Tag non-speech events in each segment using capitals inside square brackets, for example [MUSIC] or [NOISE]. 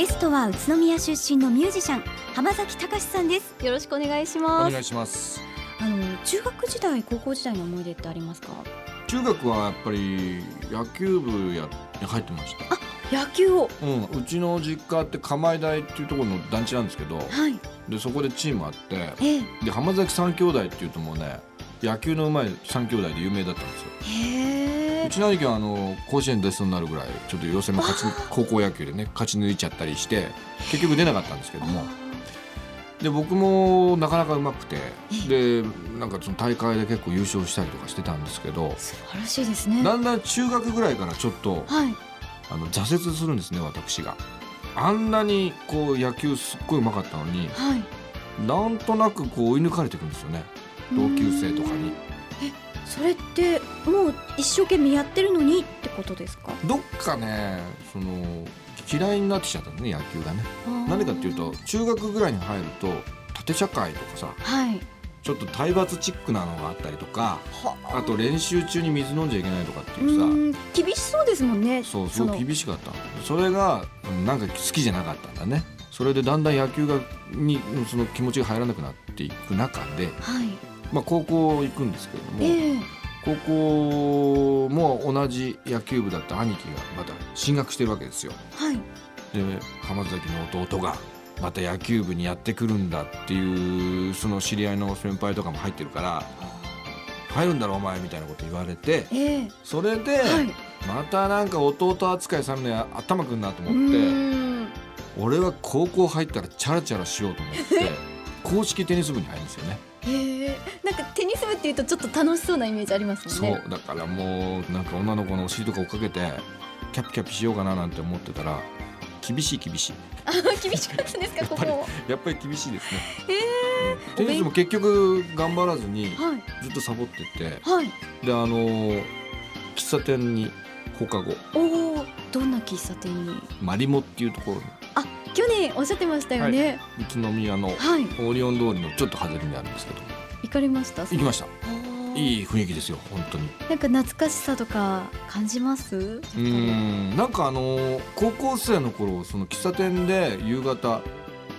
ゲストは宇都宮出身のミュージシャン浜崎隆さんです。よろしくお願いしおます。願いします。あの中学時代高校時代の思い出ってありますか？中学はやっぱり野球部やに入ってました。野球を。うん、うちの実家って釜井台っていうところの団地なんですけどはい。でそこでチームあってええ。で浜崎三兄弟っていうともうね野球のうまい三兄弟で有名だったんですよ。へえうちの兄貴はあの甲子園出そうになるぐらいちょっと予選も勝ち高校野球でね勝ち抜いちゃったりして結局出なかったんですけども。で僕もなかなかうまくてでなんかその大会で結構優勝したりとかしてたんですけど素晴らしいですね。だんだん中学ぐらいからちょっとはい。あの挫折するんですね私が。あんなにこう野球すっごいうまかったのにはい。なんとなくこう追い抜かれていくんですよね。同級生とかに。それってもう一生懸命やってるのにってことですか？どっかねその嫌いになってきちゃったんですね野球がね。なんでかっていうと中学ぐらいに入ると縦社会とかさはい。ちょっと体罰チックなのがあったりとかはあ。と練習中に水飲んじゃいけないとかってういうさ厳しそうですもんね。そうすご厳しかったそれがうんなんか好きじゃなかったんだね。それでだんだん野球がにその気持ちが入らなくなっていく中で、はいまあ、高校行くんですけれども、ええ。高校も同じ野球部だった兄貴がまた進学してるわけですよ。はい。で浜崎の弟がまた野球部にやってくるんだっていうその知り合いの先輩とかも入ってるから入るんだろお前みたいなこと言われてええ。それで、はい。またなんか弟扱いされるのや頭くんなとう思って俺は高校入ったらチャラチャラしようと思って [LAUGHS] 公式テニス部に入るんですよねへえなんかテニス部っていうとちょっと楽しそうなイメージありますそもんね。う。だからもうなんか女の子のお尻とか追っかけてキャピキャピしようかななんて思ってたら厳しい厳しい。あ厳しかったですかここやっぱりやっぱり厳しいですね、へえうんテニスも結局頑張らずにはい。ずっとサボっててはい。であの喫茶店に放課後。おおどんな喫茶店に？マリモっていうところに。あ去年おっしゃってましたよね。宇都宮のはい、オリオン通りのちょっと外れにあるんですけど。行かれました？行きました。いいい雰囲気ですよ本当に。なんか懐かしさとか感じます？うーん。なんかあのー高校生の頃その喫茶店で夕方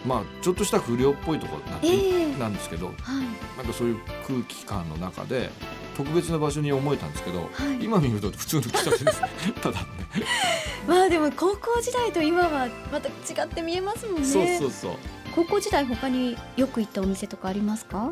まあちょっとした不良っぽいところなん,、ええ。なんですけどはい。なんかそういう空気感の中で特別な場所に思えたんですけど、はい。今見ると普通の喫茶店ですね。[LAUGHS] ただまあでも高校時代と今はまた違って見えますもんね。そうそうそう。高校時代他によく行ったお店とかありますか？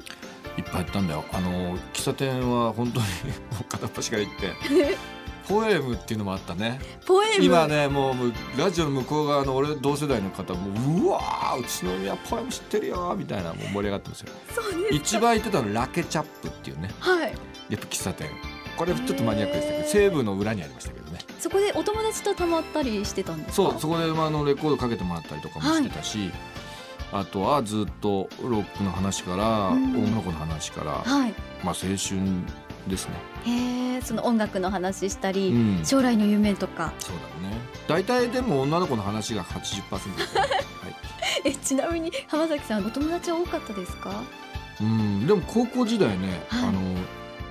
いっぱいあったんだよ。あのー喫茶店は本当に [LAUGHS] 片っ端から行って。[LAUGHS] ポエムっていうのもあったね。ポエム。今ねもうラジオの向こう側の俺同世代の方もうわー宇都宮ポエム知ってるよみたいなもう盛り上がってますよ。そうです一番行ってたのラケチャップっていうね。はいやっぱ喫茶店。これちょっとマニアックでしたけど西部の裏にありましたけどね。そこでお友達とたまったりしてたんですか？そうそこでまああのレコードかけてもらったりとかもしてたし、あとはずっとロックの話からうん。女の子の話から、はい。まあ青春ですね。へえその音楽の話したり、うん。将来の夢とか。そうだね。大体でも女の子の話が80%ですね、[LAUGHS] はい。えちなみに浜崎さんお友達は多かったですか？うん。でも高校時代ね、はい。あの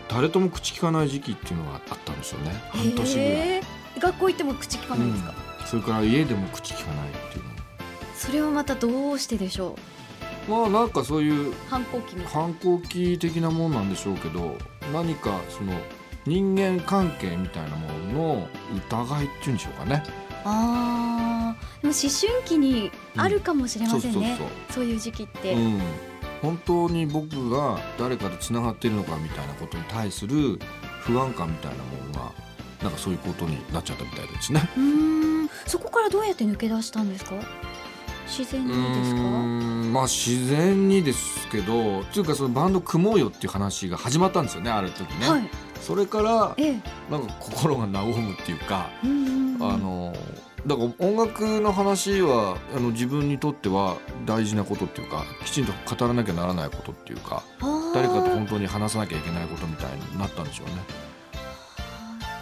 誰とも口聞かない時期っていうのがあったんですよね。半年ぐらい、学校行っても口聞かないんですか、うん。それから家でも口聞かないっていうそれはまたどうしてでしょう？のまあなんかそういう反抗期反抗期的なもんなんでしょうけど何かその人間関係みたいなものの疑いっていうんでしょうかね。あー。でも思春期にあるかもしれませんね、うん。そうそう。そういう時期って、うん、本当に僕が誰かとつながっているのかみたいなことに対する不安感みたいなものがなんかそういうことになっちゃったみたいですね。うーん。そこからどうやって抜け出したんですか？自然にですうかまあ自然にですけどつうかそのバンド組もうよっていう話が始まったんですよねある時ね、はいそれからええ。なんか心が和むっていうか、あのだから音楽の話はあの自分にとっては大事なことっていうかきちんと語らなきゃならないことっていうか誰かと本当に話さなきゃいけないことみたいになったんでしょうね。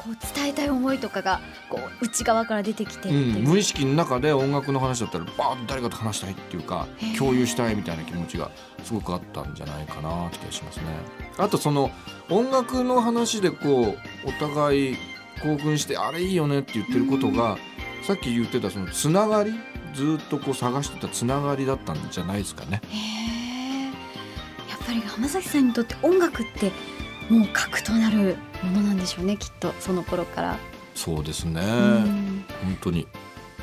こう伝えたい思いとかがこう内側から出てきてう、うん、無意識の中で音楽の話だったらバーッと誰かと話したいっていうか共有したいみたいな気持ちがすごくあったんじゃないかなって気がしますね。あとその音楽の話でこうお互い興奮してあれいいよねって言ってることがさっき言ってたそのつながりずっとこう探してたつながりだったんじゃないですかね。やっぱり浜崎さんにとって音楽ってもう核となるものなんでしょうねきっとその頃から。そうですね、うん本当に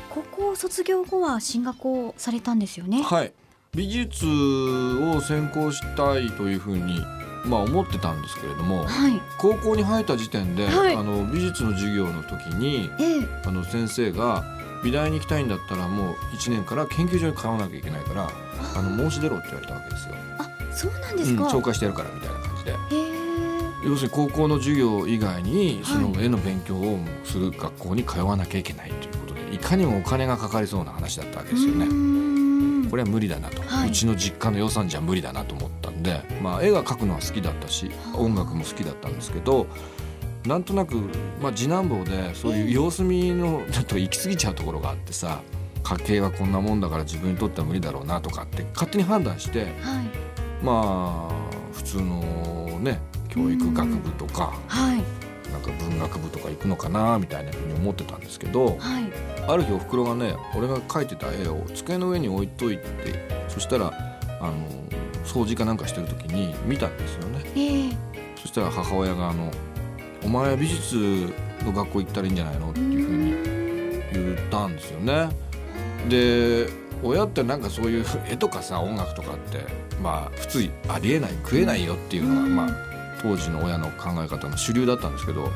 高校卒業後は進学をされたんですよね？はい美術を専攻したいというふうにまあ思ってたんですけれどもはい。高校に入った時点で、はいあの美術の授業の時にええあの先生が美大に行きたいんだったらもう1年から研究所に通わなきゃいけないからあの申し出ろって言われたわけですよ。あそうなんでうん、すか。紹介してやるからみたいな感じでへえ要するに高校の授業以外にはい。その絵の勉強をする学校に通わなきゃいけないということでいかにもお金がかかりそうな話だったわけですよね。ねこれは無理だなと、はい。うちの実家の予算じゃ無理だなと思ったんで、まあ、絵が描くのは好きだったしはあ。音楽も好きだったんですけどなんとなく、まあ、次男坊でそういう様子見のちょっと行き過ぎちゃうところがあってさ家計はこんなもんだから自分にとっては無理だろうなとかって勝手に判断してはい。まあ普通のね教育学部とかはい。なんか文学部とか行くのかなみたいなふうに思ってたんですけどはい。ある日おふくろがね俺が描いてた絵を机の上に置いといてそしたらあの掃除かなんかしてる時に見たんですよね。ええ。そしたら母親があの「お前は美術の学校行ったらいいんじゃないの?」ってういうふうにん言ったんですよね。で親ってなんかそういう絵とかさ音楽とかってまあ普通ありえない食えないよっていうのが、うんまあ当時の親の考え方の主流だったんですけどはい。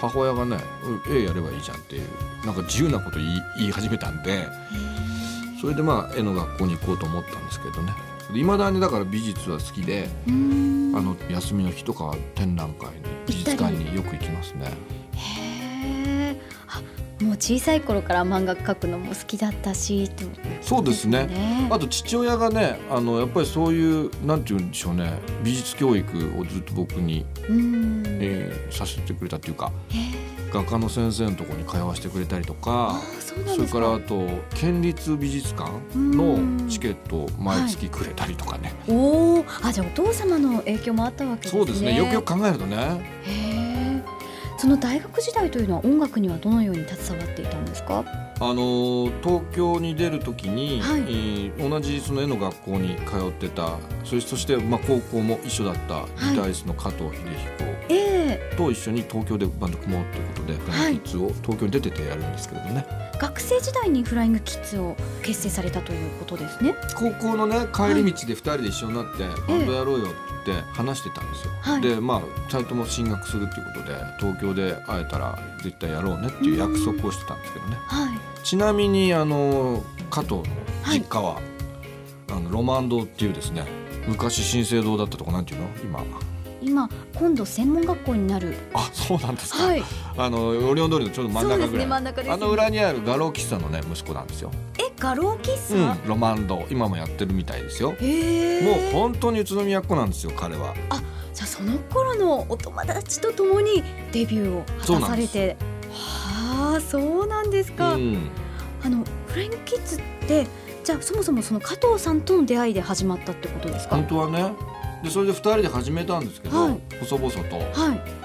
母親がね「うん絵やればいいじゃん」っていうなんか自由なこと言い始めたんでそれでまあ絵の学校に行こうと思ったんですけどね。いまだにだから美術は好きでうん。あの休みの日とかは展覧会に美術館によく行きますね。小さい頃から漫画描くのも好きだったしってことそうですね。ね。あと父親がねあのやっぱりそういうなんて言うんでしょうね。美術教育をずっと僕に、うん。えーさせてくれたっていうか画家の先生のところに通わせてくれたりとあか。それかからあと県立美術館のチケットを毎月くれたりとかね、おおあじゃあお父様の影響もあったわけですね。そうですね。よくよく考えるとねその大学時代というのは音楽にはどのように携わっていたんですか？あの東京に出る時に、はい。えー同じその絵の学校に通ってたそしてそして、まあ、高校も一緒だったギタリストの加藤秀ええ。彦と一緒に東京でバンド組もうということで、フラインキッズを東京に出ててやるんですけれどね。学生時代にフライングキッズを結成されたということですね。高校のね帰り道で2人で一緒になって、バンドやろうよって言って話してたんですよ、はい。でまあ2人とも進学するっていうことで東京で会えたら絶対やろうねっていう約束をしてたんですけどね。はい。ちなみにあの加藤の実家は、あのロマン堂っていうですね昔新生堂だったとこなんていうの？今。今今度専門学校になる。あそうなんですか、はい。あのオリオン通りのちょうど真ん中ぐらい、真ん中ですね。あの裏にある画廊喫茶のね息子なんですよ、え画廊喫茶、うん、ロマン堂今もやってるみたいですよ。もう本当に宇都宮っ子なんですよ彼は。じゃあその頃のお友達と共にデビューを果たされて。はあそうなんですか、うん。あのフライングキッズってじゃあそもそもその加藤さんとの出会いで始まったってことですか？本当はね。でそれで2人で始めたんですけど、はい。細々と。はい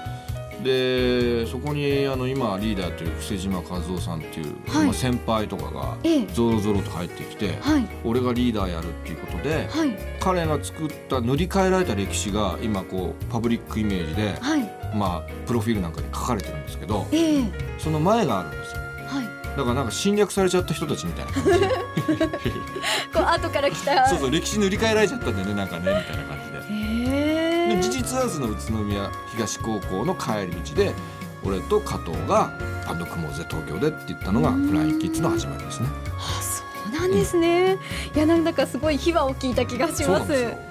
でそこにあの今リーダーやってる布施島和夫さんっていう、はい。まあ、先輩とかがええ。ゾロゾロと入ってきて、はい。俺がリーダーやるっていうことではい。彼が作った塗り替えられた歴史が今こうパブリックイメージで、はい。まあ、プロフィールなんかに書かれてるんですけどええ。その前があるんですよ。はい。だからなんか侵略されちゃった人たちみたいな感じ。[LAUGHS] こう後から来た。[LAUGHS] そうそう歴史塗り替えられちゃったんだよねなんかねみたいな感じで事実はその宇都宮東高校の帰り道で俺と加藤がバンド組もうぜ東京でって言ったのがうん。フライキッズの始まりですね。あそうなんですね、いやなんだかすごい秘話を聞いた気がします。そうなんですよ